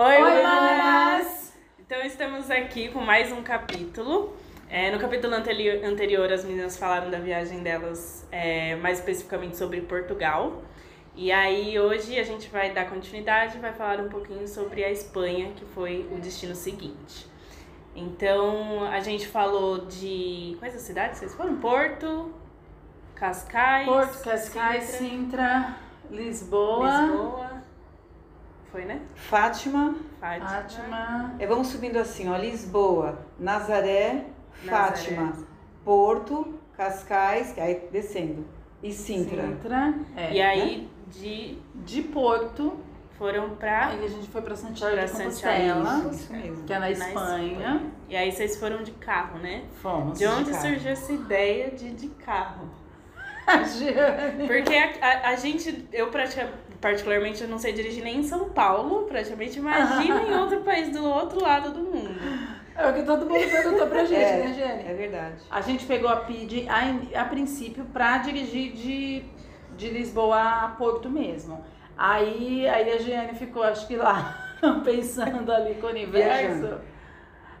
Oi, Oi, manas! Então estamos aqui com mais um capítulo. É, no capítulo anterior, anterior, as meninas falaram da viagem delas, é, mais especificamente sobre Portugal. E aí hoje a gente vai dar continuidade e vai falar um pouquinho sobre a Espanha, que foi o destino seguinte. Então a gente falou de. Quais as cidades vocês foram? Porto, Cascais. Porto, Cascais, Sintra, Lisboa. Lisboa. Foi, né? Fátima. Fátima. Fátima. É, vamos subindo assim, ó. Lisboa, Nazaré, Nazaré. Fátima, Porto, Cascais, aí descendo. E Sintra. Sintra. É. E aí de De Porto, foram pra. aí a gente foi pra Santiago Pra de. Compostela, que é na, na Espanha. E aí vocês foram de carro, né? Fomos. De onde carro. surgiu essa ideia de de carro? A Giane. Porque a, a, a gente, eu pratica- particularmente eu não sei dirigir nem em São Paulo, praticamente. Imagina em outro país do outro lado do mundo. É o que todo mundo perguntou pra gente, É, né, Giane? É verdade. A gente pegou a PID a, a princípio pra dirigir de, de Lisboa a Porto mesmo. Aí, aí a Giane ficou, acho que lá, pensando ali com o universo.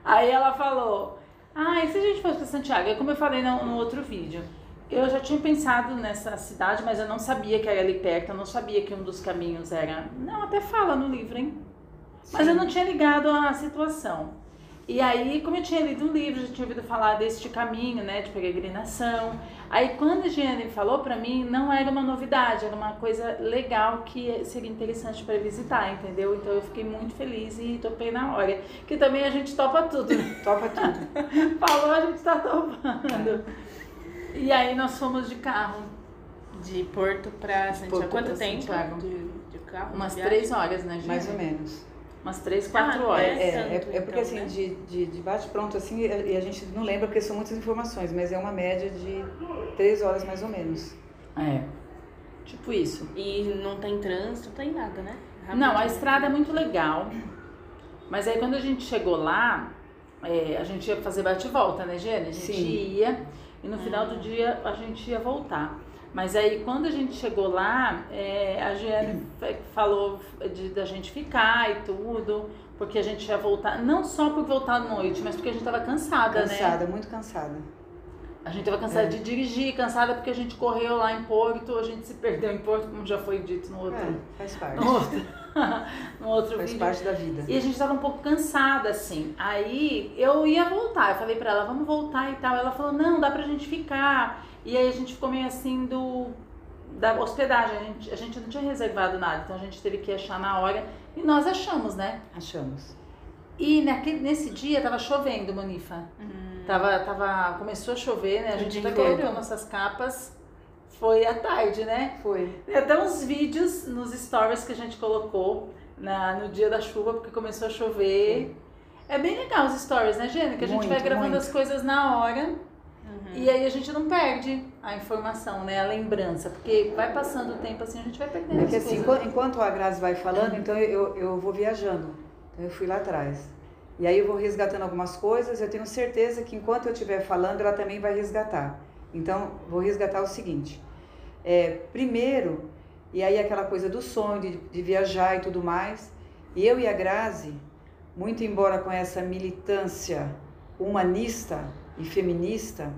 Aí ela falou: Ah, e se a gente fosse pra Santiago? É como eu falei no, no outro vídeo. Eu já tinha pensado nessa cidade, mas eu não sabia que era ali perto, eu não sabia que um dos caminhos era. Não, até fala no livro, hein? Mas eu não tinha ligado a situação. E aí, como eu tinha lido um livro, já tinha ouvido falar deste caminho, né, de peregrinação. Aí, quando a Giane falou pra mim, não era uma novidade, era uma coisa legal que seria interessante para visitar, entendeu? Então eu fiquei muito feliz e topei na hora. Que também a gente topa tudo. Topa tudo. Falou, a gente tá topando. E aí nós fomos de carro, De Porto pra Santiago. Porto Quanto pra tempo Santiago. de, de carro? umas de três horas, né, Giane? Mais ou menos. Umas três, quatro Ah, horas. é? É, é, é porque então, assim, né? de, de, de bate-pronto assim, e a gente não lembra porque são muitas informações, mas é uma média de três horas mais ou menos. É. Tipo isso. E não tem trânsito, não tem nada, né? Não, a estrada é muito legal. Mas aí quando a gente chegou lá, é, a gente ia fazer bate-volta, né, Giane? A gente Sim. ia e no final do dia a gente ia voltar. Mas aí quando a gente chegou lá, é, a Giane falou de, da gente ficar e tudo, porque a gente ia voltar, não só por voltar à noite, mas porque a gente tava cansada, né? Cansada, muito cansada. A gente tava cansada É. de dirigir, cansada porque a gente correu lá em Porto, a gente se perdeu em Porto, como já foi dito no outro, É, faz parte. no outro, no outro Faz vídeo. parte da vida. E a gente tava um pouco cansada, assim. Aí eu ia voltar. Eu falei pra ela, vamos voltar e tal. Ela falou, não, dá pra gente ficar. E aí a gente ficou meio assim do. Da hospedagem. A gente, a gente não tinha reservado nada, então a gente teve que achar na hora. E nós achamos, né? Achamos. E naquele, nesse dia tava chovendo, Manifa. Tava, tava, começou a chover, né? A gente até colocou nossas capas. Foi à tarde, né? Foi. Até uns vídeos nos stories que a gente colocou na, no dia da chuva, porque começou a chover. É bem legal os stories, né, Gênia? Que a gente Muito, vai gravando muito. as coisas na hora Uhum. e aí a gente não perde a informação, né? A lembrança. Porque vai passando o tempo assim, a gente vai perdendo É que assim, coisas. enquanto, enquanto a Grazi vai falando, então eu, eu vou viajando. Então eu fui lá atrás. E aí eu vou resgatando algumas coisas, eu tenho certeza que enquanto eu estiver falando, ela também vai resgatar. Então, vou resgatar o seguinte. É, primeiro, e aí aquela coisa do sonho, de, de viajar e tudo mais, e eu e a Grazi, muito embora com essa militância humanista e feminista,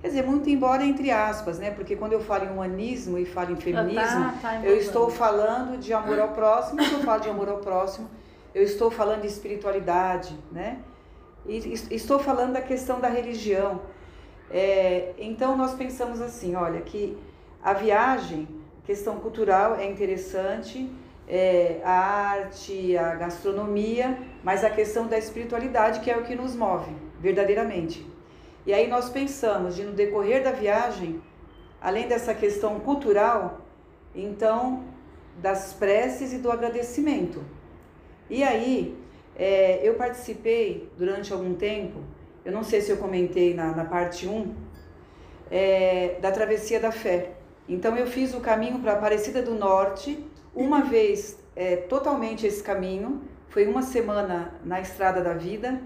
quer dizer, muito embora entre aspas, né? Porque quando eu falo em humanismo e falo em feminismo, Tá, tá eu estou falando de amor ao próximo, quando eu falo de amor ao próximo, eu estou falando de espiritualidade, né? E es- estou falando da questão da religião. É, então nós pensamos assim, olha, que a viagem, questão cultural é interessante, é, a arte, a gastronomia, mas a questão da espiritualidade que é o que nos move, verdadeiramente. E aí nós pensamos de no decorrer da viagem, além dessa questão cultural, então das preces e do agradecimento. E aí é, eu participei durante algum tempo, eu não sei se eu comentei na, na parte 1, é, da Travessia da Fé. Então eu fiz o caminho para Aparecida do Norte, uma vez é, totalmente esse caminho, foi uma semana na Estrada da Vida,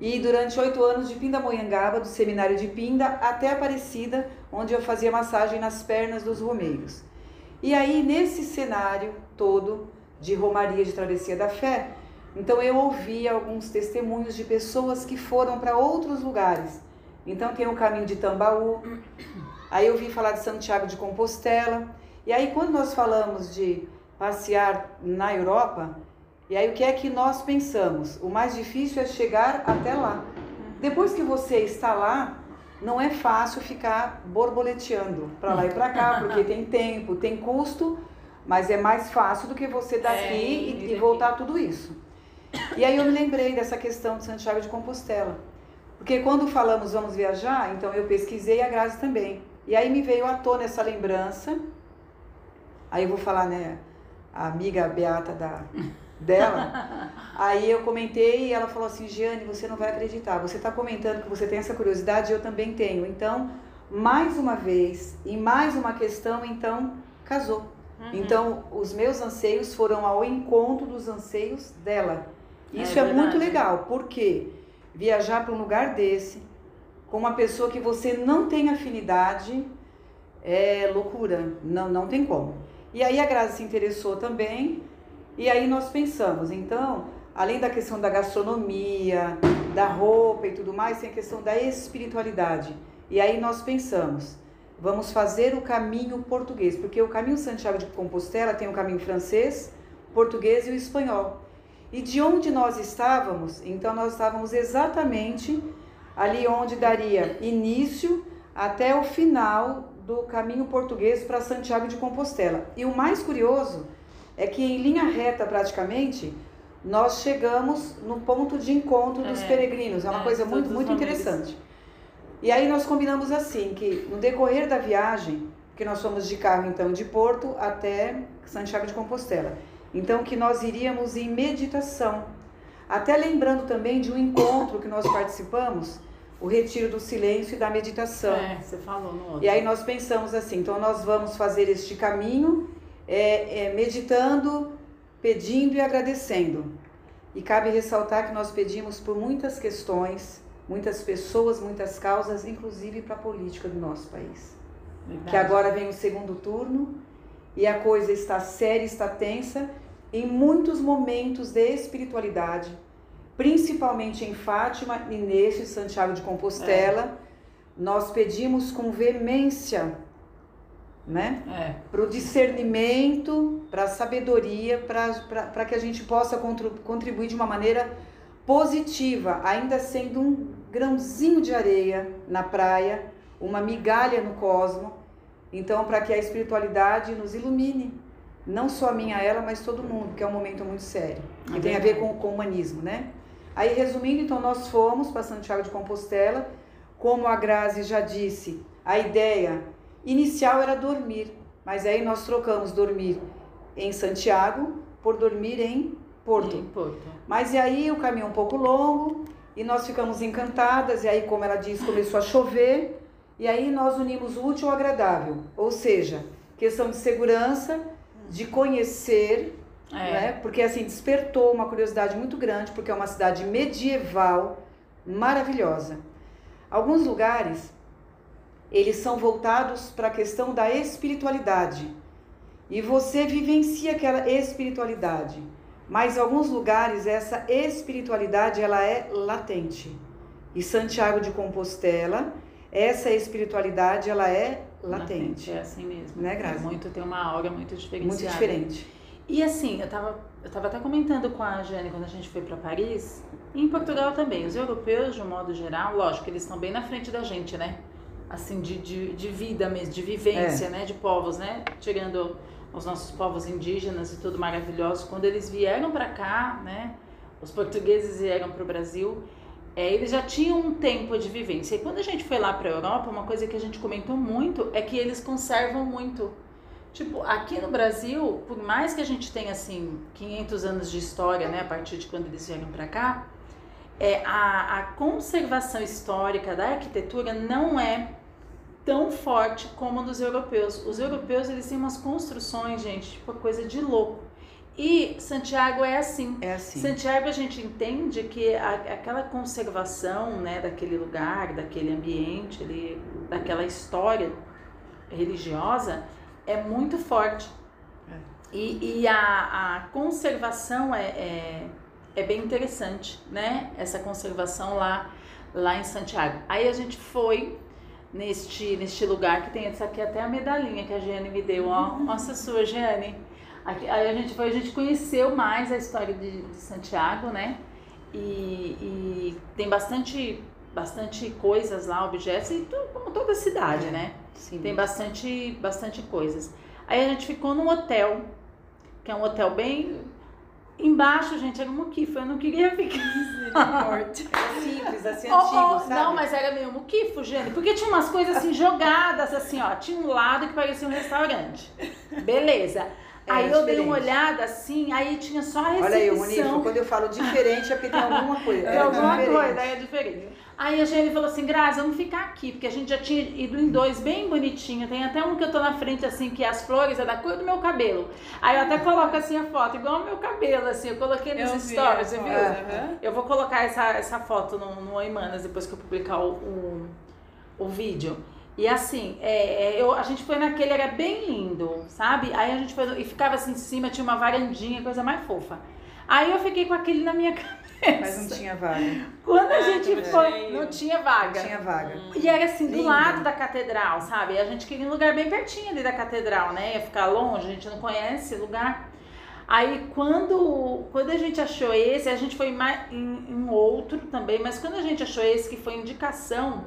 e durante oito anos de Pindamonhangaba, do seminário de Pinda, até Aparecida, onde eu fazia massagem nas pernas dos romeiros. E aí, nesse cenário todo de Romaria de Travessia da Fé, Então eu ouvi alguns testemunhos de pessoas que foram para outros lugares. Então tem o caminho de Tambaú, aí eu vi falar de Santiago de Compostela. E aí quando nós falamos de passear na Europa, e aí o que é que nós pensamos? O mais difícil é chegar até lá. Depois que você está lá, não é fácil ficar borboleteando para lá e para cá, porque tem tempo, tem custo, mas é mais fácil do que você daqui é, e, e voltar tudo isso. E aí eu me lembrei dessa questão de Santiago de Compostela. Porque quando falamos vamos viajar, então eu pesquisei a Grazi também. E aí me veio à tona essa lembrança. Aí eu vou falar, né, a amiga Beata da, dela. Aí eu comentei e ela falou assim: Giane, você não vai acreditar. Você está comentando que você tem essa curiosidade, eu também tenho. Então, mais uma vez, em mais uma questão, então casou. Uhum. Então, os meus anseios foram ao encontro dos anseios dela. É Isso é, é muito legal, porque viajar para um lugar desse, com uma pessoa que você não tem afinidade, é loucura. Não, não tem como. E aí a Grazi se interessou também. E aí nós pensamos, então, além da questão da gastronomia, da roupa e tudo mais, tem a questão da espiritualidade. E aí nós pensamos, vamos fazer o caminho português, porque o caminho Santiago de Compostela tem o caminho francês, português e o espanhol. E de onde nós estávamos, então nós estávamos exatamente ali onde daria início até o final do caminho português para Santiago de Compostela. E o mais curioso é que em linha reta praticamente nós chegamos no ponto de encontro dos é, peregrinos. É uma é, coisa muito, muito interessante. E aí nós combinamos assim, que no decorrer da viagem, que nós fomos de carro então de Porto até Santiago de Compostela, então que nós iríamos em meditação. Até lembrando também de um encontro que nós participamos, o retiro do silêncio e da meditação. É, você falou no outro. E aí nós pensamos assim, então nós vamos fazer este caminho é, é, meditando, pedindo e agradecendo. E cabe ressaltar que nós pedimos por muitas questões, muitas pessoas, muitas causas, inclusive para a política do nosso país. Verdade. Que agora vem o segundo turno e a coisa está séria, está tensa em muitos momentos de espiritualidade, principalmente em Fátima e neste Santiago de Compostela. É. Nós pedimos com veemência né? É. Para o discernimento, para a sabedoria, para que a gente possa contribuir de uma maneira positiva, ainda sendo um grãozinho de areia na praia, uma migalha no cosmo. Então, para que a espiritualidade nos ilumine, não só a minha ela, mas todo mundo, que é um momento muito sério, que tem a ver com, com o humanismo, né? Aí, resumindo, então, nós fomos para Santiago de Compostela, como a Grazi já disse, a ideia Inicial era dormir, mas aí nós trocamos dormir em Santiago por dormir em Porto. Em Porto. Mas e aí o caminho é um pouco longo e nós ficamos encantadas e aí como ela disse começou a chover e aí nós unimos o útil ao agradável, ou seja, questão de segurança, de conhecer, é. né? Porque assim despertou uma curiosidade muito grande porque é uma cidade medieval maravilhosa. Alguns lugares eles são voltados para a questão da espiritualidade. E você vivencia aquela espiritualidade. Mas em alguns lugares essa espiritualidade ela é latente. E Santiago de Compostela, essa espiritualidade ela é latente. latente é assim mesmo. Né, Grazi? É muito tem uma aura muito diferenciada. Muito diferente. E assim, eu tava, eu tava até comentando com a Jane quando a gente foi para Paris, e em Portugal também. Os europeus, de um modo geral, lógico, eles estão bem na frente da gente, né? assim de, de, de vida mesmo, de vivência, é. né, de povos, né, tirando os nossos povos indígenas e tudo maravilhoso. Quando eles vieram para cá, né, os portugueses vieram para o Brasil, é, eles já tinham um tempo de vivência. E quando a gente foi lá para a Europa, uma coisa que a gente comentou muito é que eles conservam muito. Tipo, aqui no Brasil, por mais que a gente tenha assim 500 anos de história, né, a partir de quando eles vieram para cá, é, a, a conservação histórica da arquitetura não é tão forte como a dos europeus. Os europeus eles têm umas construções, gente, tipo coisa de louco. E Santiago é assim. É assim. Santiago a gente entende que a, aquela conservação, né, daquele lugar, daquele ambiente, ali, daquela história religiosa é muito forte. É. E, e a, a conservação é, é, é bem interessante, né? Essa conservação lá, lá em Santiago. Aí a gente foi neste, neste lugar que tem essa aqui até a medalhinha que a Giane me deu, ó. Uhum. Nossa sua. Aqui, aí a gente foi, a gente conheceu mais a história de, de Santiago, né? E, e tem bastante, bastante coisas lá, objetos, e como toda cidade, É. né? Sim. Tem bastante, bastante coisas. Aí a gente ficou num hotel, que é um hotel bem. Embaixo, gente, era um muquifo. Eu não queria ficar. É simples, assim, Oh, oh, antigo, sabe? Não, mas era meio muquifo, gente. Porque tinha umas coisas assim jogadas, assim, ó. Tinha um lado que parecia um restaurante. Beleza. Era aí eu dei uma olhada assim, aí tinha só a recepção. Olha aí, Munifa, quando eu falo diferente é porque tem alguma coisa. Tem é alguma diferente. coisa, aí é diferente. Aí a Jenny falou assim, Grazi, vamos ficar aqui, porque a gente já tinha ido em dois bem bonitinho. Tem até um que eu tô na frente, assim, que as flores é da cor do meu cabelo. Aí eu até coloco assim a foto, igual o meu cabelo, assim, eu coloquei nos Eu stories, viu? aham. Eu vou colocar essa, essa foto no, no Oimanas depois que eu publicar o, o, o vídeo. E assim, é, é, eu, a gente foi naquele, era bem lindo, sabe? Aí a gente foi, e ficava assim em cima, tinha uma varandinha, coisa mais fofa. Aí eu fiquei com aquele na minha cabeça. Mas não tinha vaga. Quando a Ah, gente do foi, não tinha Não vaga. tinha vaga. E era assim, do Lindo. lado da catedral, sabe? A gente queria um lugar bem pertinho ali da catedral, né? Ia ficar longe, a gente não conhece lugar. Aí quando, quando a gente achou esse, a gente foi mais em, em outro também, mas quando a gente achou esse, que foi indicação,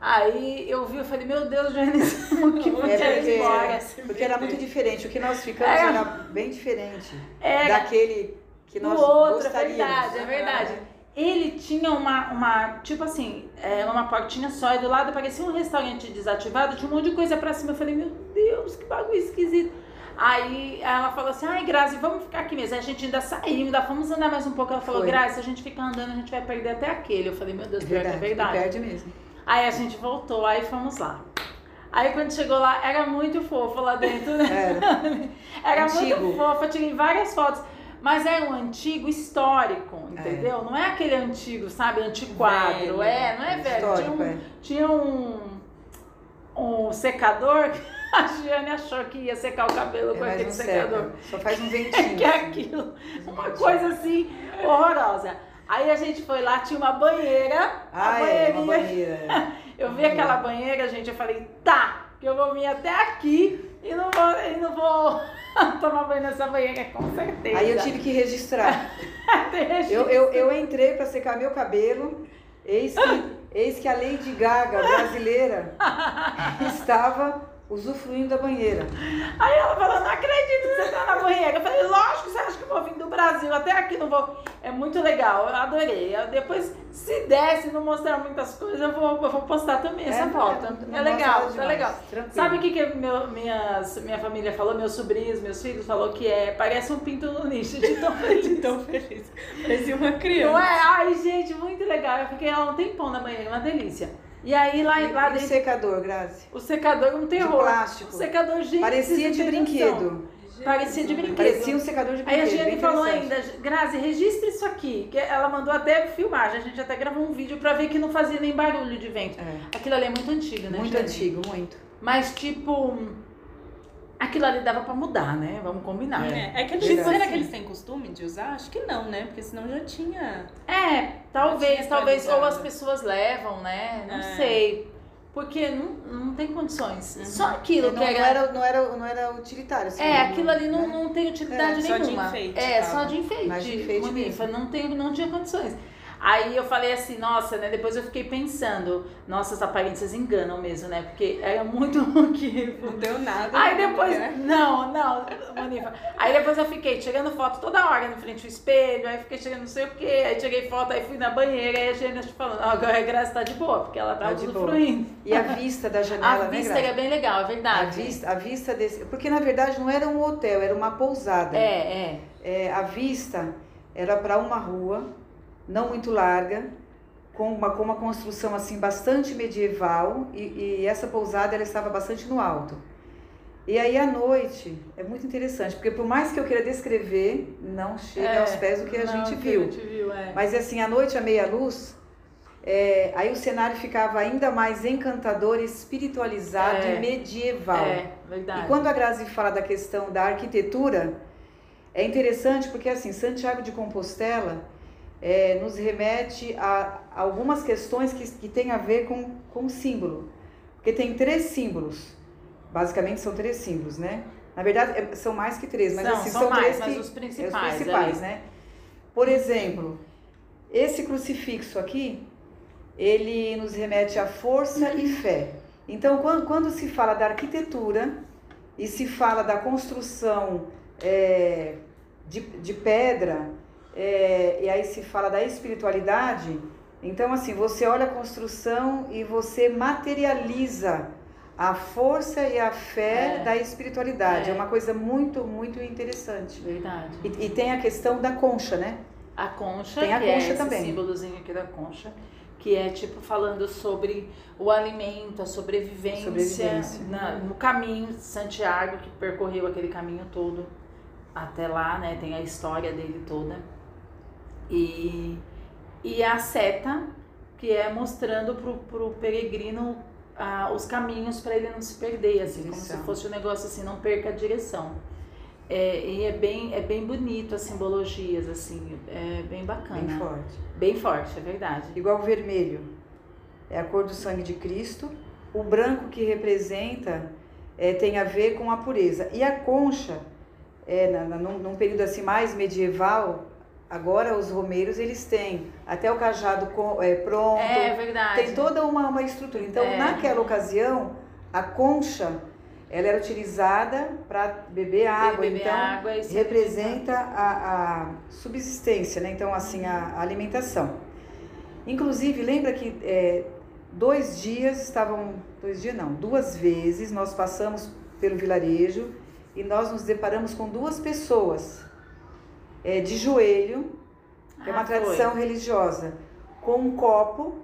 aí eu vi, eu falei, meu Deus, Janice, o que É, foi porque- embora? Porque era muito diferente. O que nós ficamos Era- era bem diferente Era daquele que do nós outro, é verdade, é verdade. Ele tinha uma, uma tipo assim, era uma portinha só e do lado parecia um restaurante desativado, tinha um monte de coisa pra cima. Eu falei, meu Deus, que bagulho esquisito. Aí ela falou assim, ai Grazi, vamos ficar aqui mesmo. Aí a gente ainda saiu, ainda fomos andar mais um pouco. Ela falou, Foi. Grazi, se a gente ficar andando, a gente vai perder até aquele. Eu falei, meu Deus, pior que é Verdade, verdade. perde mesmo. Aí a gente voltou, aí fomos lá. Aí quando chegou lá, era muito fofo lá dentro, né? Era. Era Antigo. muito fofo, eu tirei várias fotos. Mas é um antigo histórico, entendeu? Não é aquele antigo, sabe, antiquadro. Velho. É, não é velho. Tinha um, é. tinha um, um secador que a Giane achou que ia secar o cabelo É, com aquele não secador. seca. Só faz um ventinho. Que é aquilo. Uma coisa assim horrorosa. Aí a gente foi lá, tinha uma banheira. Ah, é, uma banheira. Eu vi aquela banheira, gente, eu falei, tá, que eu vou vir até aqui e não vou, e não vou tomar banho nessa banheira, com certeza. Aí eu tive que registrar. Eu, eu, eu entrei para secar meu cabelo, eis que, eis que a Lady Gaga brasileira estava usufruindo da banheira. Aí ela falou, não acredito que você tá na banheira. Eu falei, lógico, você acha que eu vou vir do Brasil, até aqui não vou. É muito legal, eu adorei. Eu depois, se desse não mostrar muitas coisas, eu vou, eu vou postar também essa É, foto. não É, mostra legal, é demais, legal. tranquilo. Sabe o que, que meu, minhas, minha família falou? Meus sobrinhos, meus filhos falou que é, parece um pinto no lixo de tão feliz. Tão feliz. Parecia uma criança. Não é? Ai, gente, muito legal. Eu fiquei lá um tempão na banheira, uma delícia. E aí lá, E, lá e o dentro, secador, Grazi? o secador um terror. plástico. O secador, gente, Parecia de brinquedo. Parecia de brinquedo. Parecia um secador de Aí a brinquedo. Giane falou ainda, Grazi, registra isso aqui. Que ela mandou até filmagem, a gente até gravou um vídeo pra ver que não fazia nem barulho de vento. É, Aquilo ali é muito antigo, né? muito Giane? antigo, muito. Mas tipo, aquilo ali dava pra mudar, né? Vamos combinar. É, é que eles, será que eles têm costume de usar? Acho que não, né? Porque senão já tinha. É, talvez, talvez, ou as pessoas levam, né? Não É. sei. Porque não, não tem condições. Uhum. Só aquilo não, que não era. era, não, era, não era utilitário. assim, É, aquilo ali não, né? não tem utilidade É, só de nenhuma. enfeite, é, tava. só de enfeite. Mais de enfeite Manifa, não, tem, não tinha condições. Aí eu falei assim, nossa, né? Depois eu fiquei pensando, nossa, as aparências enganam mesmo, né? Porque era muito motivo. Não deu nada. Aí depois. né? Não, não, Manifa. Aí depois eu fiquei tirando foto toda hora na frente do espelho, aí fiquei tirando não sei o quê, aí tirei foto, aí fui na banheira, aí a gente falando, "Ah, agora a Graça tá de boa, porque ela tá Tá usufruindo. E a vista da janela, A né, vista era bem legal, é A verdade. vista, a vista desse. Porque na verdade não era um hotel, era uma pousada. É, é. É, a vista era para uma rua, não muito larga, com uma, com uma construção assim bastante medieval e, e essa pousada ela estava bastante no alto. E aí à noite é muito interessante, porque por mais que eu queira descrever, não chega É, aos pés do que a gente que viu. A gente viu, é. Mas assim, à noite, à meia luz, é, aí o cenário ficava ainda mais encantador, espiritualizado É. e medieval. É, verdade. E quando a Grazi fala da questão da arquitetura, É interessante porque assim, Santiago de Compostela é, nos remete a algumas questões que, que têm a ver com, com o símbolo. Porque tem três símbolos. Basicamente são três símbolos, né? Na verdade, é, são mais que três, mas São, assim, são são mais, três mas que, os é, principais os principais, né? Por exemplo, esse crucifixo aqui, ele nos remete à força e fé. Então, quando, quando se fala da arquitetura e se fala da construção é, de, de pedra, é, e aí se fala da espiritualidade, então assim, você olha a construção e você materializa a força e a fé É. da espiritualidade. É. É. uma coisa muito, muito interessante. Verdade. E, e tem a questão da concha, né? A concha, Tem a que concha é esse também. símbolozinho aqui da concha, que é tipo falando sobre o alimento, a sobrevivência, Sobrevivência. na- no caminho de Santiago, que percorreu aquele caminho todo até lá, né? Tem a história dele toda. E, e a seta, que é mostrando pro, pro peregrino ah, os caminhos para ele não se perder, assim, como se fosse um negócio assim, não perca a direção. É, e é bem, é bem bonito as simbologias, assim, é bem bacana. Bem forte. Bem forte, é verdade. Igual o vermelho, é a cor do sangue de Cristo. O branco que representa é, tem a ver com a pureza. E a concha, é, na, na- num, num período assim mais medieval, agora os romeiros eles têm até o cajado é, pronto, É verdade. tem toda uma, uma estrutura. Então, É. naquela ocasião, a concha ela era utilizada para beber água. beber então, água se representa a, a subsistência, né? Então, assim, a, a alimentação. Inclusive, lembra que é, dois dias estavam, dois dias não, duas vezes nós passamos pelo vilarejo e nós nos deparamos com duas pessoas é, de joelho, é uma Ah, foi. tradição religiosa, com um copo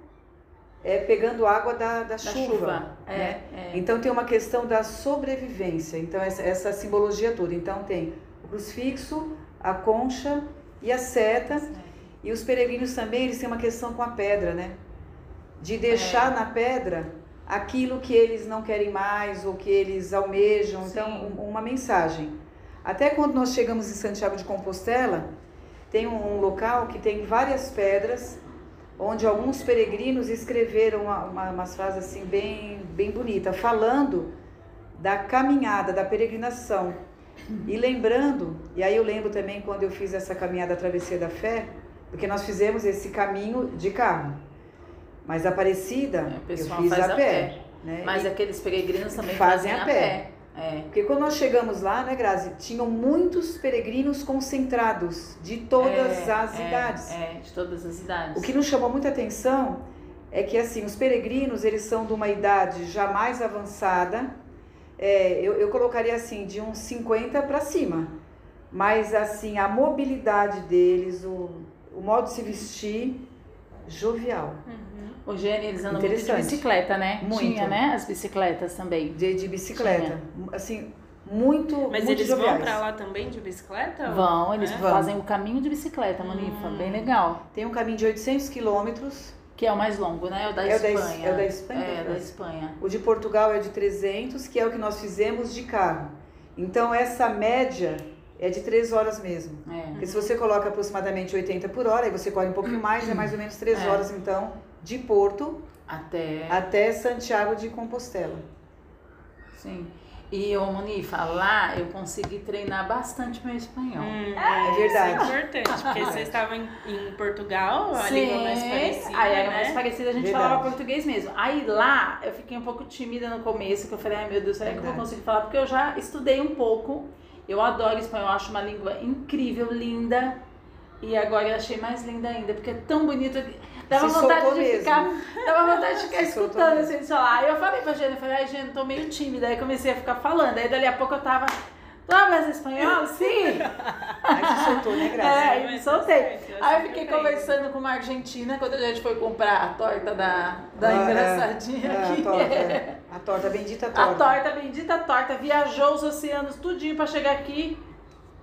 é, pegando água da, da, Da chuva. chuva. É, né? é. Então tem uma questão da sobrevivência. Então essa, essa simbologia toda. Então tem o crucifixo, a concha e a seta. E os peregrinos também eles têm uma questão com a pedra, né? De deixar na pedra aquilo que eles não querem mais ou que eles almejam. Então Sim. um- uma mensagem. Até quando nós chegamos em Santiago de Compostela, tem um, um local que tem várias pedras onde alguns peregrinos escreveram uma, uma, umas frases assim bem, bem bonitas, falando da caminhada, da peregrinação. E lembrando, e aí eu lembro também quando eu fiz essa caminhada Travessia da Fé, porque nós fizemos esse caminho de carro. Mas Aparecida, É, eu fiz a a pé. Né? Mas E- aqueles peregrinos também Fazem fazem, a a pé. pé. É. Porque quando nós chegamos lá, né, Grazi, tinham muitos peregrinos concentrados de todas É, as é, idades. É, de todas as idades. O que nos chamou muita atenção é que assim os peregrinos eles são de uma idade já mais avançada. É, eu, eu colocaria assim de uns 50 para cima, mas assim a mobilidade deles, o, o modo de se vestir jovial, O Gênio, eles andam muito de bicicleta, né? Muito. Tinha, né? As bicicletas também. de, de bicicleta, assim muito Mas muito eles joviais. vão pra lá também de bicicleta? Vão, eles É? fazem o caminho de bicicleta, Manifa. Hum. Bem legal. Tem um caminho de 800 quilômetros, Que é o mais longo, né? É o da É o da Espanha. é o da Espanha, É, Brasil? da Espanha. o de Portugal é de 300, que é o que nós fizemos de carro. Então essa média é de 3 horas mesmo. É. Porque se você coloca aproximadamente 80 por hora, aí você corre um pouquinho mais, é mais ou menos 3 É. horas então, de Porto Até. até Santiago de Compostela. Sim. E o Manifa, lá eu consegui treinar bastante meu espanhol. Hum, É verdade. Isso é importante, porque vocês estavam em, em Portugal, a língua mais parecida, Aí era né? mais parecida, a gente Verdade. falava português mesmo. Aí lá eu fiquei um pouco tímida no começo, que eu falei, ai meu Deus, será que eu vou conseguir falar? Porque eu já estudei um pouco. Eu adoro espanhol, acho uma língua incrível, linda. E agora eu achei mais linda ainda, porque é tão bonito. Dava Se vontade de mesmo. ficar. Dava vontade de ficar Se escutando mesmo. assim, falar. Aí eu falei pra Jane, eu falei, ai, Jane, tô meio tímida. Aí comecei a ficar falando. Aí dali a pouco eu tava. Tu hablas espanhol? Sim! Aí se soltou, né, Grazi? É, Mas aí me soltei. Aí eu fiquei conversando com uma argentina quando a gente foi comprar a torta da, da Ah, é. engraçadinha É, aqui. a torta, é. a torta, a bendita A torta. torta, a bendita torta, viajou os oceanos tudinho pra chegar aqui.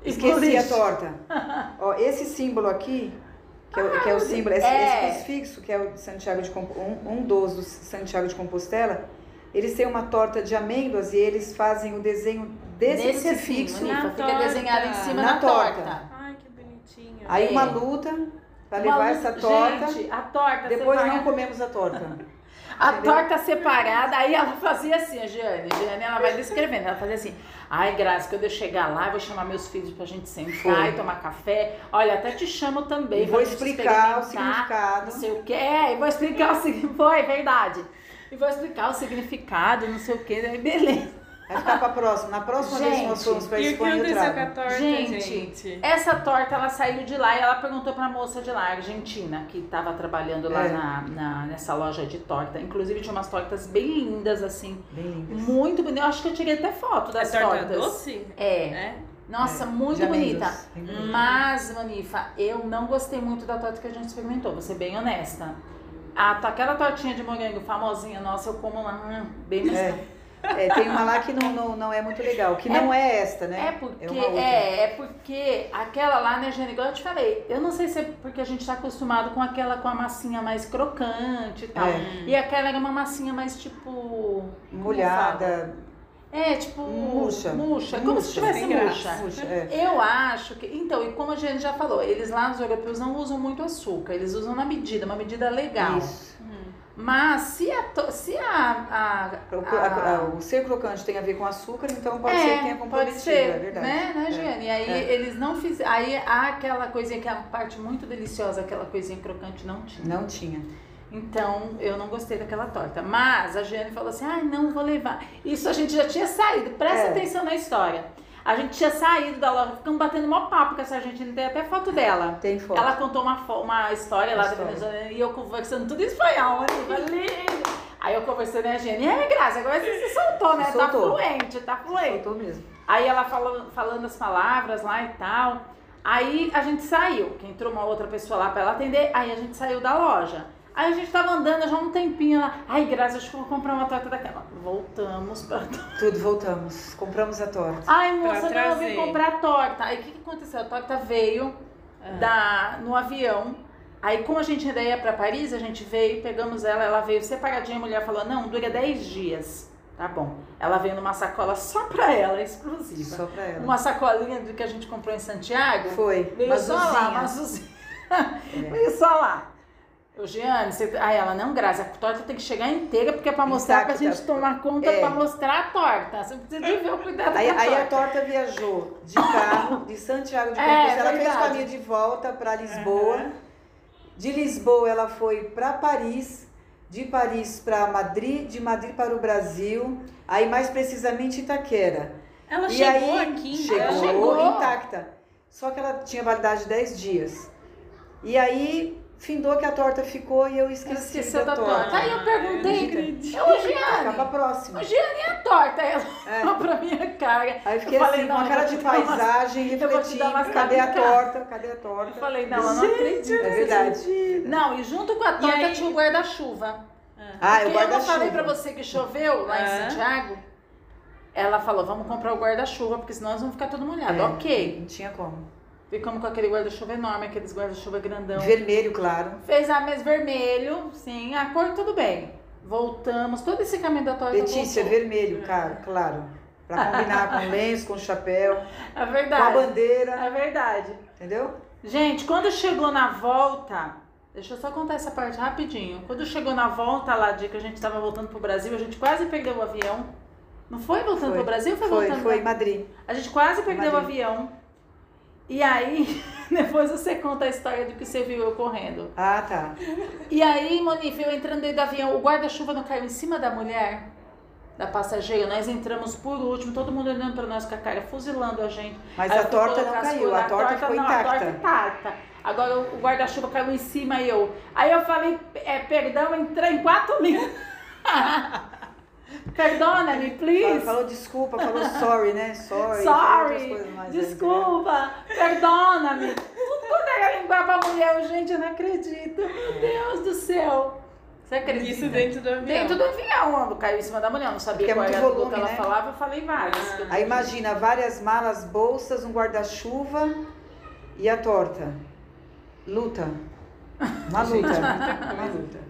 e Esqueci a torta. Ó, esse símbolo aqui, que é, o- que é o símbolo, esse, É. esse crucifixo, que é o Santiago de um, um dos do Santiago de Compostela, eles têm uma torta de amêndoas e eles fazem o desenho desse Nesse assim, crucifixo. Na fica torta. desenhado em cima Na da torta. torta. Ai, que bonitinho. Aí É. uma luta para levar essa torta. Gente, a torta Depois separada. não comemos a torta. A Entendeu? torta separada, aí ela fazia assim, a Jeane, a Jeane, ela vai descrevendo, ela fazia assim, ai, Graça, quando eu chegar lá, eu vou chamar meus filhos pra gente sentar Foi. e tomar café, olha, até te chamo também. E vou explicar o significado. Não sei o que, é, e vou explicar o significado, foi, verdade. E vou explicar o significado, não sei o que, aí beleza. Vai ficar pra próxima. Na próxima vez que nós Gente, formos pra E o que Espanha, eu aconteceu com a trago. torta, Gente, gente? Essa torta, ela saiu de lá e ela perguntou pra moça de lá, argentina, que tava trabalhando lá É. na, na- nessa loja de torta. Inclusive tinha umas tortas bem lindas, assim. Bem lindo. Muito bonita. Eu acho que eu tirei até foto É das torta tortas. doce? É. É. Nossa, É, muito de bonita. bonita. Mas, Manifa, eu não gostei muito da torta que a gente experimentou, vou ser bem honesta. A, aquela tortinha de morango famosinha, nossa, eu como lá, hum, bem mais. É. É, tem uma lá que não, não, não é muito legal, que não é esta, né? É porque, uma outra. é, é porque aquela lá, né, Jane, igual eu te falei, eu não sei se é porque a gente tá acostumado com aquela com a massinha mais crocante e tal. É. E aquela era uma massinha mais tipo. Molhada? É, tipo. Murcha. Murcha, como se Murcha, tivesse murcha. puxa, é. Eu acho que. Então, e como a gente já falou, eles lá nos europeus não usam muito açúcar, eles usam na medida, uma medida legal. Isso. Mas se a. Se a. a, O, a- o ser crocante tem a ver com açúcar, então pode é, ser que tenha pode comprometido, ser, é verdade. Né, né, É. E aí É. eles não fizeram. Aí há aquela coisinha que é a parte muito deliciosa, aquela coisinha crocante não tinha. Não tinha. Então eu não gostei daquela torta. Mas a Giane falou assim: ai, não vou levar. Isso a gente já tinha saído, presta É. atenção na história. A gente tinha saído da loja, ficamos batendo mó papo com essa Argentina, tem até foto dela. Tem foto. Ela contou uma, uma história lá da História. Venezuela e eu conversando tudo em espanhol, né? Aí eu conversando com a Giane, é, Graça, agora você se soltou, né? Tá Soltou. fluente, tá fluente. Faltou mesmo. Aí ela falou, falando as palavras lá e tal. Aí a gente saiu, que entrou uma outra pessoa lá pra ela atender, aí a gente saiu da loja. Aí a gente tava andando já um tempinho lá. Ai, Graça, acho que eu vou comprar uma torta daquela. Voltamos pra Tudo, voltamos. Compramos a torta. Ai, moça, não, eu vim comprar a torta. Aí o que, que aconteceu? A torta veio da, no avião. Aí, como a gente ainda ia pra Paris, a gente veio, pegamos ela, ela veio separadinha. A mulher falou: não, dura 10 dias. Tá bom. Ela veio numa sacola só pra ela, exclusiva. Só pra ela. Uma sacolinha do que a gente comprou em Santiago. Foi. Veio só lá, uma Zuzinha. Veio só lá. Giane, você... aí ela, não, Graça, a torta tem que chegar inteira, porque é pra mostrar pra Intacta. gente tomar conta, É. pra mostrar a torta. Você precisa de ver o cuidado Aí, com a aí torta. a torta viajou de carro, de Santiago de É, Compostela. ela fez o caminho de volta para Lisboa. Aham. De Lisboa ela foi para Paris, de Paris para Madrid, de Madrid para o Brasil, aí mais precisamente Itaquera. Ela e chegou aí, aqui, chegou, então? chegou. intacta. Só que ela tinha validade de 10 dias. E aí findou que a torta ficou e eu esqueci Esqueceu da, da torta. Aí eu perguntei, eu ô Giane, Acaba próxima. ô Giane, e a torta? Aí ela É. olhou pra minha cara. Aí eu fiquei Eu falei, assim, não, com a eu cara de paisagem, eu umas refletindo, cadê a torta? Cadê a torta? Eu falei, não, eu não acredito. É verdade. Não, e junto com a torta aí- tinha o guarda-chuva. Ah, é Porque o eu não falei pra guarda-chuva. você que choveu lá em Ah. Santiago? Ela falou, vamos comprar o guarda-chuva, porque senão nós vamos ficar todo molhado. É, Ok. Não tinha como. Ficamos com aquele guarda-chuva enorme, aqueles guarda-chuva grandão. Vermelho, claro. Fez a mesa vermelho, sim, a cor tudo bem. Voltamos, todo esse caminho da torta Letícia, voltou. vermelho, cara, claro. Pra combinar com lenço, com chapéu, É com a verdade. bandeira, É verdade. entendeu? Gente, quando chegou na volta, deixa eu só contar essa parte rapidinho. Quando chegou na volta lá de que a gente tava voltando pro Brasil, a gente quase perdeu o avião. Não foi voltando Foi. pro Brasil foi, Foi, voltando foi em pra- Madrid. A gente quase perdeu o Madrid. avião. E aí, depois você conta a história do que você viu eu correndo. Ah, tá. E aí, Monife, eu entrando dentro do avião, o guarda-chuva não caiu em cima da mulher, da passageira. Nós entramos por último, todo mundo olhando pra nós com a cara, fuzilando a gente. Mas Aí a torta não caiu, a torta ficou não, intacta. A torta intacta. Agora o guarda-chuva caiu em cima e eu. Aí eu falei, é, perdão, entrei em quatro linhas. Perdona-me, please. falou desculpa, falou sorry, né? Sorry. Sorry, aí, desculpa, perdona-me. Tudo quando era língua pra mulher, gente, eu não acredito. Meu Deus do céu. Você acredita? Isso dentro do avião. Dentro do avião, caiu em cima da mulher, eu não sabia Porque é qual muito era volume, o que ela né? falava, eu falei várias. Ah. Aí imagina, várias malas, bolsas, um guarda-chuva e a torta. Luta. Uma luta. Uma luta. Uma luta.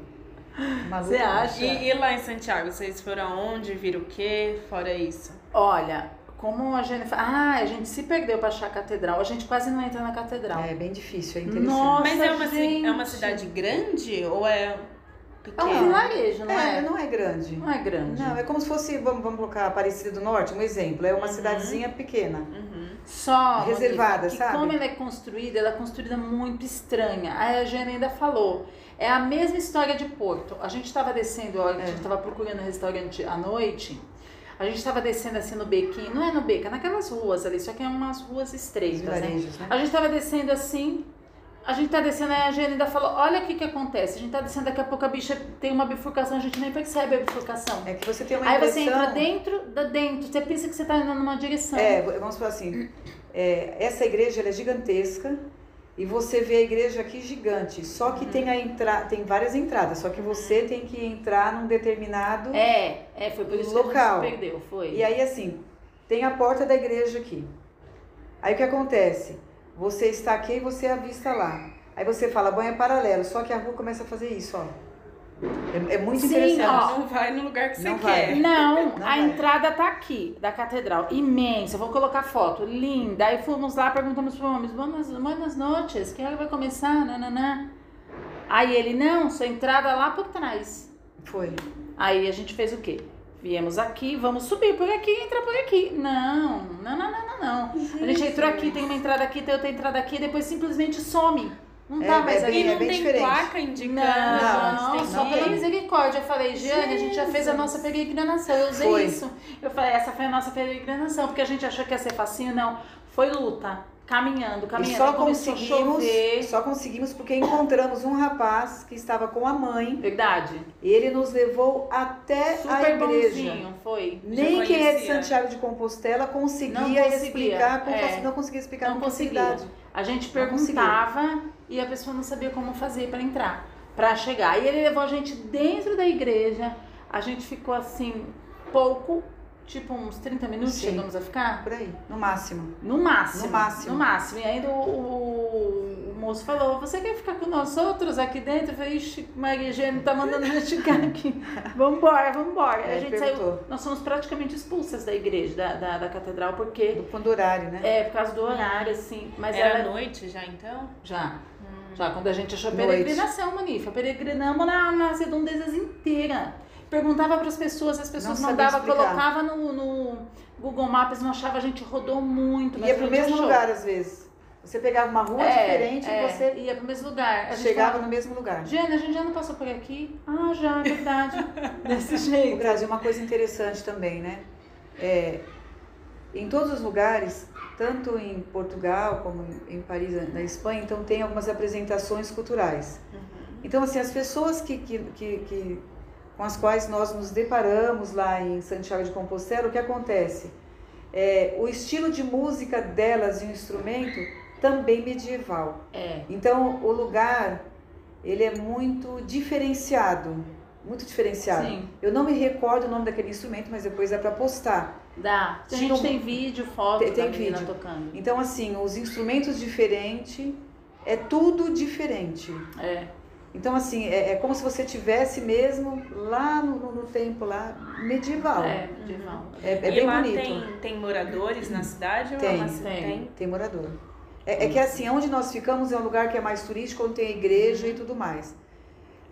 Você acha? E, e lá em Santiago, vocês foram aonde? Viram o quê? Fora isso? Olha, como a gente fala, ah, a gente se perdeu pra achar a catedral, a gente quase não entra na catedral. É bem difícil, é interessante. Nossa, Mas é uma, gente. é uma cidade grande ou é É um pequena? vilarejo, não É, é? não é grande. Não é grande. Não, é como se fosse, vamos, vamos colocar Aparecida do Norte, um exemplo. É uma Uhum. cidadezinha pequena. Uhum. Só Reservada, que sabe? como ela é construída, ela é construída muito estranha. Aí a Jane ainda falou. É a mesma história de Porto. A gente estava descendo, a gente É. estava procurando restaurante à noite. A gente estava descendo assim no bequinho, não é no beco, é naquelas ruas ali, só que é umas ruas estreitas, né? né? A gente tava descendo assim, a gente tá descendo, aí a Jane ainda falou, olha o que que acontece, a gente tá descendo, daqui a pouco a bicha tem uma bifurcação, a gente nem percebe a bifurcação. É que você tem uma Aí impressão... você entra dentro, da dentro, você pensa que você tá indo numa direção. É, vamos falar assim, é, essa igreja é gigantesca e você vê a igreja aqui gigante, só Uhum. que tem, a entra... tem várias entradas, só que você tem que entrar num determinado... É, é, foi por isso Local. que a gente se perdeu, foi. E aí assim, tem a porta da igreja aqui. Aí o que acontece? Você está aqui e você avista lá. Aí você fala, banho é paralelo, só que a rua começa a fazer isso, ó. É, é muito Sim, interessante. ó. Não vai no lugar que você Não vai. quer. Não, Não a vai. entrada tá aqui, da catedral, imensa. Eu vou colocar foto, linda. Aí fomos lá, perguntamos pro homem, buenas, buenas noches, que hora vai começar? Nananã. Aí ele, não, sua entrada lá por trás. Foi. Aí a gente fez o quê? Viemos aqui, vamos subir por aqui, entrar por aqui. Não, não, não, não, não, não. A gente entrou aqui, tem uma entrada aqui, tem outra entrada aqui, depois simplesmente some. Não É, tá mais é ali. E bem- não bem tem diferente. placa indicando. Não, onde tem só pela misericórdia. Eu falei, Giane, a gente já fez a nossa peregrinação. Eu usei Foi. isso. Eu falei, essa foi a nossa peregrinação, porque a gente achou que ia ser facinho. Não, foi luta. Caminhando, E caminhando. só começou a conseguimos, só conseguimos porque encontramos um rapaz que estava com a mãe. Verdade. Ele nos levou até a Super igreja. bonzinho, foi. Nem quem é de. Santiago de Compostela conseguia, Não conseguia, explicar é. facilidade. Não conseguia explicar Não com conseguia. facilidade. A gente perguntava e a pessoa não sabia como fazer para entrar, para chegar. E ele levou a gente dentro da igreja. A gente ficou assim, pouco, tipo uns 30 minutos Sim. chegamos a ficar. Por aí, no máximo. No máximo. No máximo. No máximo. E ainda o, o- o moço falou: Você quer ficar com nós outros aqui dentro? Eu falei: Ixi, Maria Eugênia tá mandando a gente ficar aqui. Vambora, vambora. É, a gente perguntou. saiu. Nós fomos praticamente expulsas da igreja, da, da, da catedral, porque. Do ponto horário, né? É, por causa do horário, assim. Mas Era ela. noite já, então? Já. Já, quando a gente achou Noite. peregrinação, Manifa. Peregrinamos na, nas redondezas inteiras. Perguntava para as pessoas, as pessoas Não não, sabia davam, explicar. colocava no, no Google Maps, não achava, a gente rodou muito. mas Ia a pro gente mesmo achou. lugar às vezes. Você pegava uma rua É, diferente é, e você ia pro mesmo lugar. Chegava falava, no mesmo lugar. Jane, a gente já não passou por aqui? Ah, já, é verdade. Desse O jeito. Brasil, uma coisa interessante também, né? É, em todos os lugares, tanto em Portugal como em Paris, na Espanha, então tem algumas apresentações culturais. Então, assim, as pessoas que, que, que, que- com as quais nós nos deparamos lá em Santiago de Compostela, o que acontece? É, o estilo de música delas e o instrumento também medieval. É. Então, o lugar, ele é muito diferenciado, muito diferenciado. Sim, Eu não me recordo o nome daquele instrumento, mas depois dá para postar. dá. A gente um- tem vídeo, foto Tem- tem vídeo. tocando. Então, assim, os instrumentos diferentes, é tudo diferente. É. Então, assim, é, é como se você tivesse mesmo lá no, no, no tempo lá medieval. É, medieval. É, é e bem lá bonito. tem, tem moradores na cidade? ou é Tem, uma ci- tem. Tem morador. É, é que assim, onde nós ficamos é um lugar que é mais turístico, onde tem igreja e tudo mais.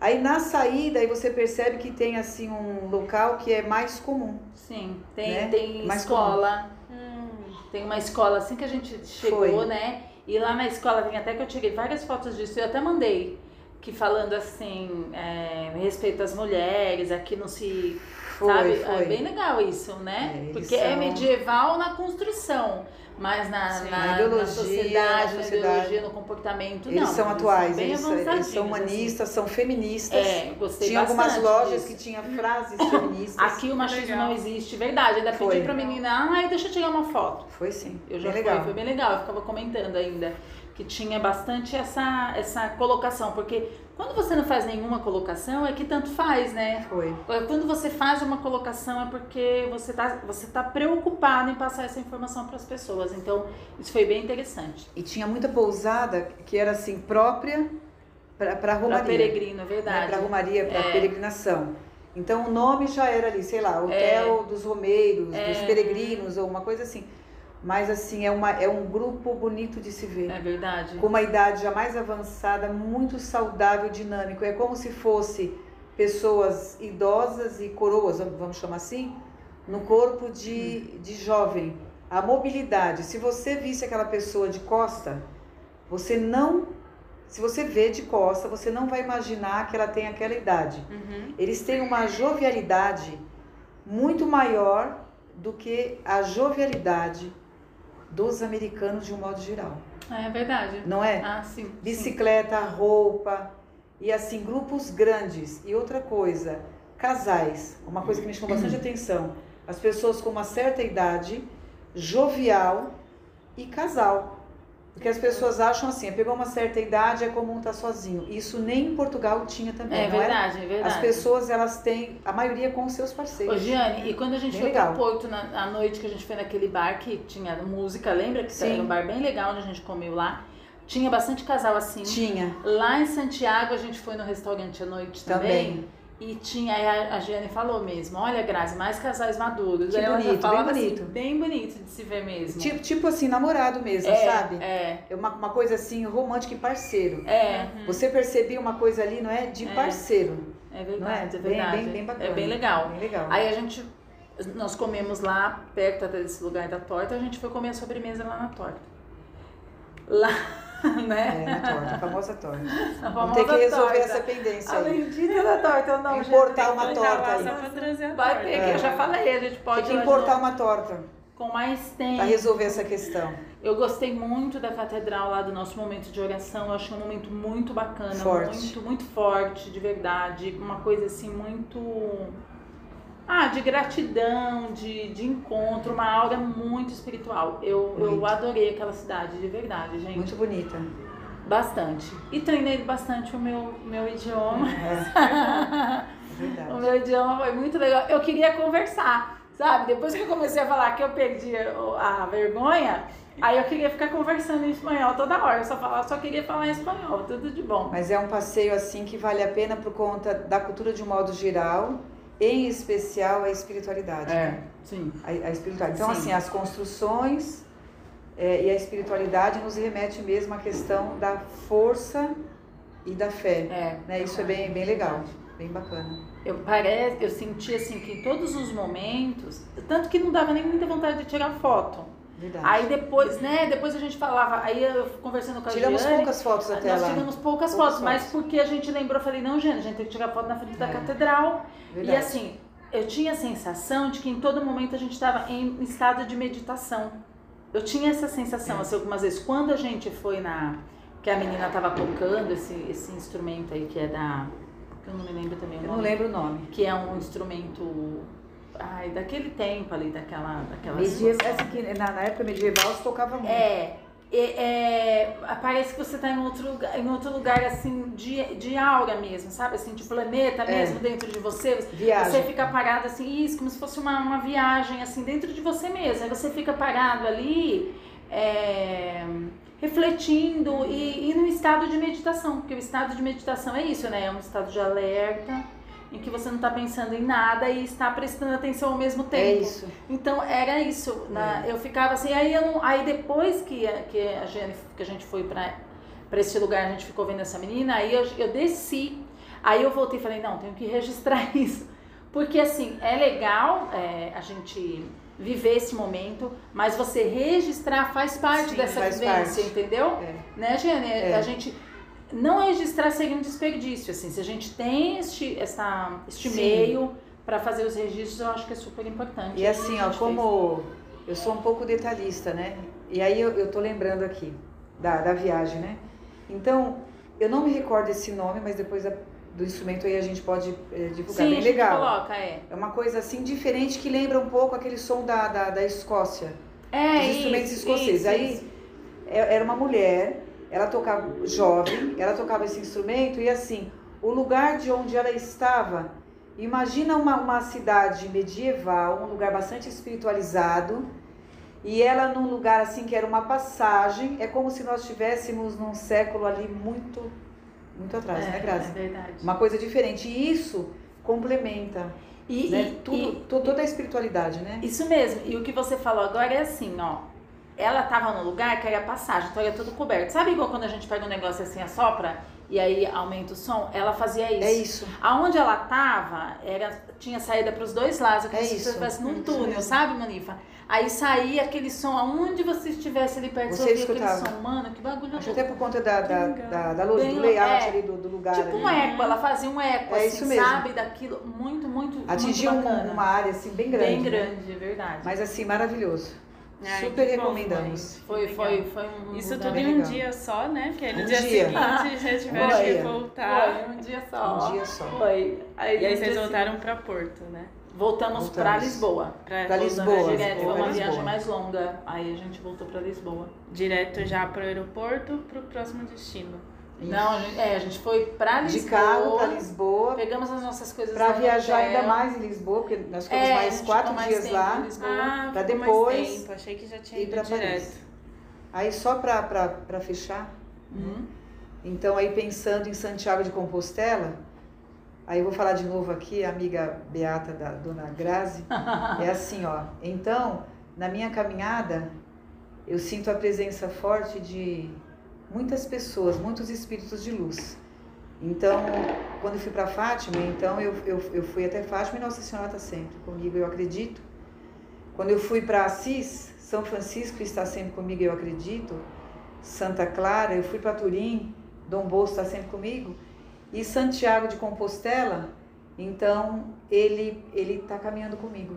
Aí na saída, aí você percebe que tem assim um local que é mais comum. Sim, tem, Né? tem Mais escola. Hum, Tem uma escola assim que a gente chegou, Foi. né? E lá na escola tem até que eu tirei várias fotos disso, eu até mandei. Que falando assim, é, respeito às mulheres, aqui não se. Foi, sabe? foi. É bem legal isso, né? É, Porque é são- medieval na construção, mas na, Sim. na, Na na ideologia, sociedade, na na sociedade. ideologia, no comportamento, Eles não. são atuais, bem eles, eles são avançadinhos, humanistas, são feministas. Assim. É, gostei Tinha algumas lojas disso. que tinha frases feministas. Aqui o machismo Legal. não existe, verdade. Ainda Foi. pedi pra menina, ai, deixa eu tirar uma foto. Foi sim. Eu já bem fui, legal. foi bem legal. Eu ficava comentando ainda que tinha bastante essa, essa colocação, porque quando você não faz nenhuma colocação, é que tanto faz, né? Foi. Quando você faz uma colocação é porque você tá, você tá preocupado em passar essa informação para as pessoas. Então, isso foi bem interessante. E tinha muita pousada que era assim própria para Para Romaria. peregrino, é né, verdade. para Romaria, para É. peregrinação. Então o nome já era ali, sei lá, Hotel dos Romeiros, dos É. Peregrinos, ou uma coisa assim. Mas assim, é, uma, é um grupo bonito de se ver. É verdade. Com uma idade já mais avançada, muito saudável, dinâmico. É como se fosse pessoas idosas e coroas, vamos- chamar assim, no corpo de, de jovem. A mobilidade. Se você visse aquela pessoa de costa, você não. Se você vê de costa, você não vai imaginar que ela tem aquela idade. Uhum. Eles têm uma jovialidade muito maior do que a jovialidade dos americanos de um modo geral. É verdade. Não é? Ah, sim. sim. Bicicleta, roupa e assim grupos grandes. E outra coisa, casais. Uma coisa que me chamou bastante atenção. As pessoas com uma certa idade, jovial e casal. Porque as pessoas acham assim, pegou uma certa idade é comum estar sozinho. Isso nem em Portugal tinha também, É não é? verdade, é verdade. As pessoas elas têm a maioria com seus Ô, parceiros. Giane, e quando a gente Bem foi legal. pro Porto na, à noite, que a gente foi naquele bar que tinha música, lembra que Sim. era um bar bem legal onde a gente comeu lá? Tinha bastante casal assim. Tinha Lá em Santiago a gente foi no restaurante à noite também. também. E tinha, aí a, a Giane falou mesmo, olha Grazi, mais casais maduros. Que Aí bonito, bem assim, bonito. bem bonito de se ver mesmo. Tipo, tipo assim, namorado mesmo, é, sabe? É, É uma, uma coisa assim, romântica e parceiro. é, Você percebia uma coisa ali, não é? De É. parceiro. é é? verdade, é Bem, verdade. bem, bem bacana. É bem legal. Bem legal. Aí a gente, nós comemos lá, perto até desse lugar da torta, a gente foi comer a sobremesa lá na torta. Lá, né? É, na torta, a famosa torta. Na Vamos ter que famosa resolver torta. essa pendência A aí. bendita da torta, eu não, Importar uma torta aí. A Vai ter que, eu já falei, a gente pode Tem que importar uma torta com mais tempo. para resolver essa questão. Eu gostei muito da catedral lá do nosso momento de oração. Eu achei um momento muito bacana, Forte. muito, muito forte, de verdade. Uma coisa assim muito. Ah, de gratidão, de, de encontro, uma aura muito espiritual. Eu, eu adorei aquela cidade, de verdade, gente. Muito bonita. Bastante. E treinei bastante o meu, meu idioma. É, o verdade. meu idioma foi muito legal. Eu queria conversar, sabe? Depois que eu comecei a falar que eu perdi a vergonha, aí eu queria ficar conversando em espanhol toda hora. Eu só, falava, só queria falar em espanhol, tudo de bom. Mas é um passeio assim que vale a pena por conta da cultura de um modo geral, em especial a espiritualidade. né? sim. A, a espiritualidade. Então, Sim. assim, as construções é, e a espiritualidade nos remete mesmo à questão da força e da fé. É. Né? Isso é bem, bem legal, bem bacana. Eu, parece, eu senti assim que em todos os momentos, tanto que não dava nem muita vontade de tirar foto. Verdade. Aí depois, né, depois a gente falava, aí eu conversando com a Tiramos Giane, poucas fotos até Nós lá. tiramos poucas Poucas fotos, mas fotos. porque a gente lembrou, eu falei, não, gente, a gente tem que tirar foto na frente da É. catedral. Verdade. E assim, eu tinha a sensação de que em todo momento a gente estava em estado de meditação. Eu tinha essa sensação, assim, algumas vezes. Quando a gente foi na. que a menina estava tocando esse, esse instrumento aí, que é da. que eu não me lembro também o Eu nome. não lembro o nome. Que é um instrumento. Ai, daquele tempo ali, daquela. daquela Medieval, essa aqui, na, na época medieval se tocava muito. é, é, é, parece que você está em outro lugar, em outro lugar assim de, de aura mesmo, sabe? Assim, de planeta mesmo dentro de você. Você Viagem. fica parado assim, isso, como se fosse uma, uma viagem assim dentro de você mesmo. Aí você fica parado ali, é, refletindo e, e no estado de meditação, porque o estado de meditação é isso, né? É um estado de alerta em que você não está pensando em nada e está prestando atenção ao mesmo tempo. É isso. Então era isso. na- Eu ficava assim, aí, eu não- aí depois que, a- que, a, gente, que a gente foi pra esse lugar, a gente ficou vendo essa menina, aí eu, eu desci. Aí eu voltei e falei, não, tenho que registrar isso. Porque assim, é legal é, a gente viver esse momento, mas você registrar faz parte Sim, dessa faz vivência, parte. entendeu? É. Né, Giane? É. A gente não registrar seria um desperdício, assim. Se a gente tem este, essa, este Sim. meio para fazer os registros, eu acho que é super importante. E assim, A ó, como eu sou um pouco detalhista, né? E aí eu, eu tô lembrando aqui da, da viagem, né? Então, eu não me recordo esse nome, mas depois da- do instrumento aí a gente pode fez. divulgar. Sim, Bem a gente legal. coloca, é. É uma coisa assim diferente que lembra um pouco aquele som da, da, da Escócia. É, Dos isso, instrumentos escoceses. isso, Aí isso. é- era uma mulher, ela tocava jovem, ela tocava esse instrumento e assim, o lugar de onde ela estava, imagina uma, uma cidade medieval, um lugar bastante espiritualizado, e ela num lugar assim que era uma passagem, é como se nós estivéssemos num século ali muito, muito atrás, né, é, Grazi? é verdade. Uma coisa diferente. E isso complementa. E, né? e- Tudo, e- to- toda a espiritualidade, né? Isso mesmo. E o que você falou agora é assim, ó. Ela tava no lugar que era passagem, então era tudo coberto. Sabe igual quando a gente pega um negócio assim, assopra e aí aumenta o som? Ela fazia isso. É isso. Aonde ela tava, era, tinha saída pros dois lados, como É se estivesse num Isso túnel, sabe, Manifa? Aí saía aquele som, aonde você estivesse ali perto, Você ouvia aquele som, mano, que bagulho Acho até por conta da, da, da, da luz, Bem, do layout é, ali do, do lugar. Tipo ali. um eco, ela fazia um eco, É assim, isso mesmo. sabe? Daquilo, muito, muito, Atingiu muito bacana. uma área assim bem grande. Bem né? grande, é verdade. Mas assim, maravilhoso. Ai, Super bom, recomendamos. mãe. Foi, foi, foi um Isso tudo em um legal. dia só, né? Porque aí no Um dia, dia. seguinte já tiveram Foi. que voltar. Foi um dia só. Um dia só. Foi. Aí, E aí vocês voltaram pra Porto, né? Voltamos, pra Voltamos. Lisboa. Pra, Pra voltando Lisboa, Direto, foi Lisboa, uma Lisboa. viagem mais longa. Aí a gente voltou pra Lisboa. Direto já pro aeroporto, pro próximo destino. Não, a gente, é, a gente foi pra De Lisboa. carro para Lisboa, Pegamos as nossas coisas para viajar hotel. ainda mais em Lisboa, porque nós ficamos É, mais quatro mais dias lá. Lisboa. Ah, Pra ficou depois mais tempo. Achei que já tinha ido direto. Paris. Aí só para fechar, Uhum. então aí pensando em Santiago de Compostela, aí eu vou falar de novo aqui, a amiga Beata da Dona Grazi, é assim, ó. Então, na minha caminhada, eu sinto a presença forte de muitas pessoas, muitos espíritos de luz. Então, quando eu fui para Fátima, então eu, eu, eu fui até Fátima e Nossa Senhora está sempre comigo, eu acredito. Quando eu fui para Assis, São Francisco está sempre comigo, eu acredito. Santa Clara, eu fui para Turim, Dom Bosco está sempre comigo. E Santiago de Compostela, então ele ele está caminhando comigo.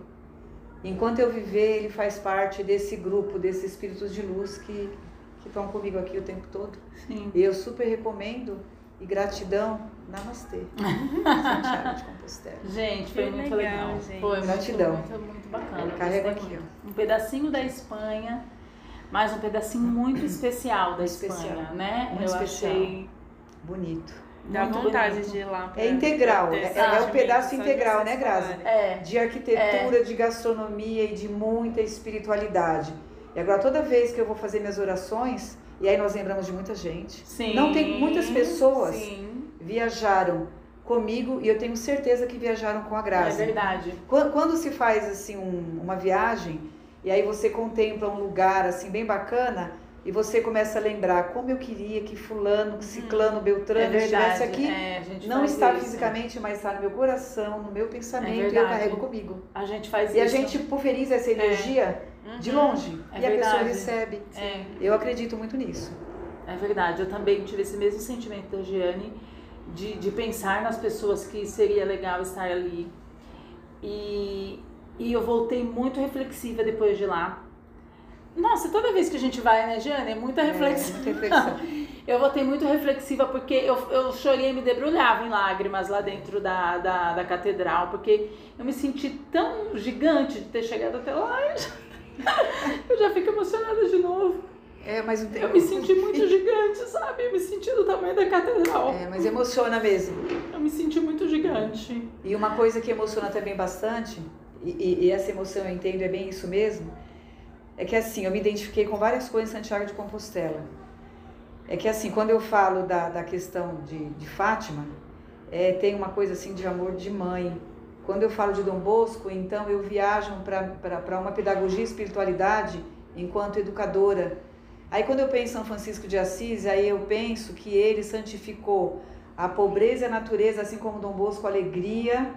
Enquanto eu viver, ele faz parte desse grupo, desses espíritos de luz que que estão comigo aqui o tempo todo. Sim. E eu super recomendo e gratidão, namastê. Santiago de Compostela. Gente, foi Que muito legal, legal. gente. Foi Gratidão. muito, muito, muito bacana. Carrego Gostei aqui, muito. Um pedacinho da Espanha, mas um pedacinho muito especial da Especial. Espanha, né? Muito Eu especial. achei Bonito. Dá Muito vontade bonito. de ir lá. É integral, é- esse é o pedaço integral, né, Grazi? É, De arquitetura, de gastronomia e de muita espiritualidade. E agora, toda vez que eu vou fazer minhas orações, e aí nós lembramos de muita gente, sim. Não tem muitas pessoas. Sim, viajaram comigo e eu tenho certeza que viajaram com a é Grazi. verdade. Quando, quando se faz assim um- uma viagem e aí você contempla um lugar assim bem bacana e você começa a lembrar como eu queria que fulano, ciclano, É beltrano verdade. estivesse aqui. é, a Não está isso. fisicamente, mas está no meu coração, no meu pensamento e eu carrego comigo. A gente faz E a isso. gente pulveriza essa energia de Uhum. longe É e a pessoa verdade. recebe. É, Eu acredito muito nisso. É verdade, eu também tive esse mesmo sentimento da Giane de, de pensar nas pessoas que seria legal estar ali. E, e eu voltei muito reflexiva depois de lá. Nossa, toda vez que a gente vai, né, Giane? É muita reflexão. É, muita reflexão. Eu voltei muito reflexiva porque eu, eu chorei e me debrulhava em lágrimas lá dentro da, da, da catedral, porque eu me senti tão gigante de ter chegado até lá. Eu já, eu fico emocionada de novo. É, mas o Eu me senti muito gigante, sabe? Eu me senti do tamanho da catedral. É, mas emociona mesmo. Eu me senti muito gigante. E uma coisa que emociona também bastante, e, e- e essa emoção eu entendo é bem isso mesmo, é que assim, eu me identifiquei com várias coisas em Santiago de Compostela. É que assim, quando eu falo da, da questão de, de Fátima, é, tem uma coisa assim de amor de mãe. Quando eu falo de Dom Bosco, então eu viajo para uma pedagogia e espiritualidade enquanto educadora. Aí quando eu penso em São Francisco de Assis, aí eu penso que ele santificou a pobreza e a natureza, assim como Dom Bosco, a alegria,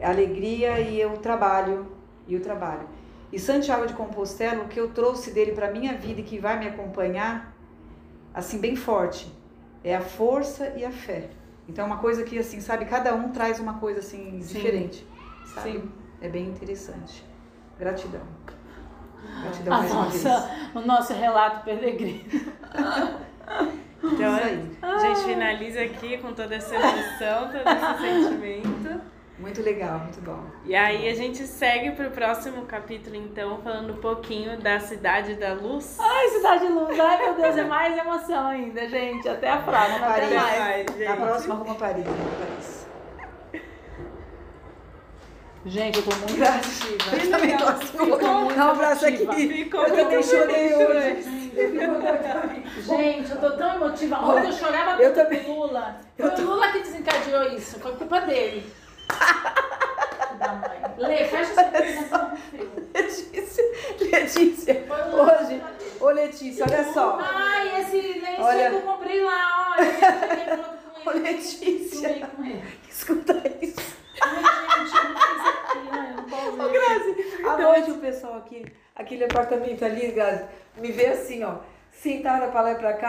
a alegria e o trabalho, e o trabalho. E Santiago de Compostela, o que eu trouxe dele para minha vida e que vai me acompanhar, assim bem forte, é a força e a fé. Então é uma coisa que assim, sabe, cada um traz uma coisa assim Sim. diferente. Sabe? Sim. É bem interessante. Gratidão. Gratidão A mais uma vez. nossa, o nosso relato peregrino. Então, Isso aí. a gente finaliza aqui com toda essa emoção, todo esse sentimento. Muito legal, muito bom. E aí a gente segue pro próximo capítulo, então, falando um pouquinho da Cidade da Luz. Ai, Cidade Luz. Ai, meu Deus, é mais emoção ainda, gente. Até a próxima. Até Paris. mais. Vai, gente. Na próxima, arruma Paris. Paris. Gente, eu tô muito. Que Eu também muito. muito Dá um abraço aqui. Ficou Eu também chorei hoje. Gente, eu tô tão emotiva. Ontem eu chorava Eu também. o Lula. Foi o Lula que desencadeou isso. Foi culpa dele. Da mãe. Lê, fecha essa apresentação com frio. Letícia, Letícia, hoje, ô Letícia, olha só. Ai, esse lenço Olha. que eu comprei lá, olha. Ô. Letícia, escuta isso. Ô. Grazi, à noite o pessoal aqui, aquele apartamento ali, Grazi, me vê assim, ó, sentada pra lá e pra cá.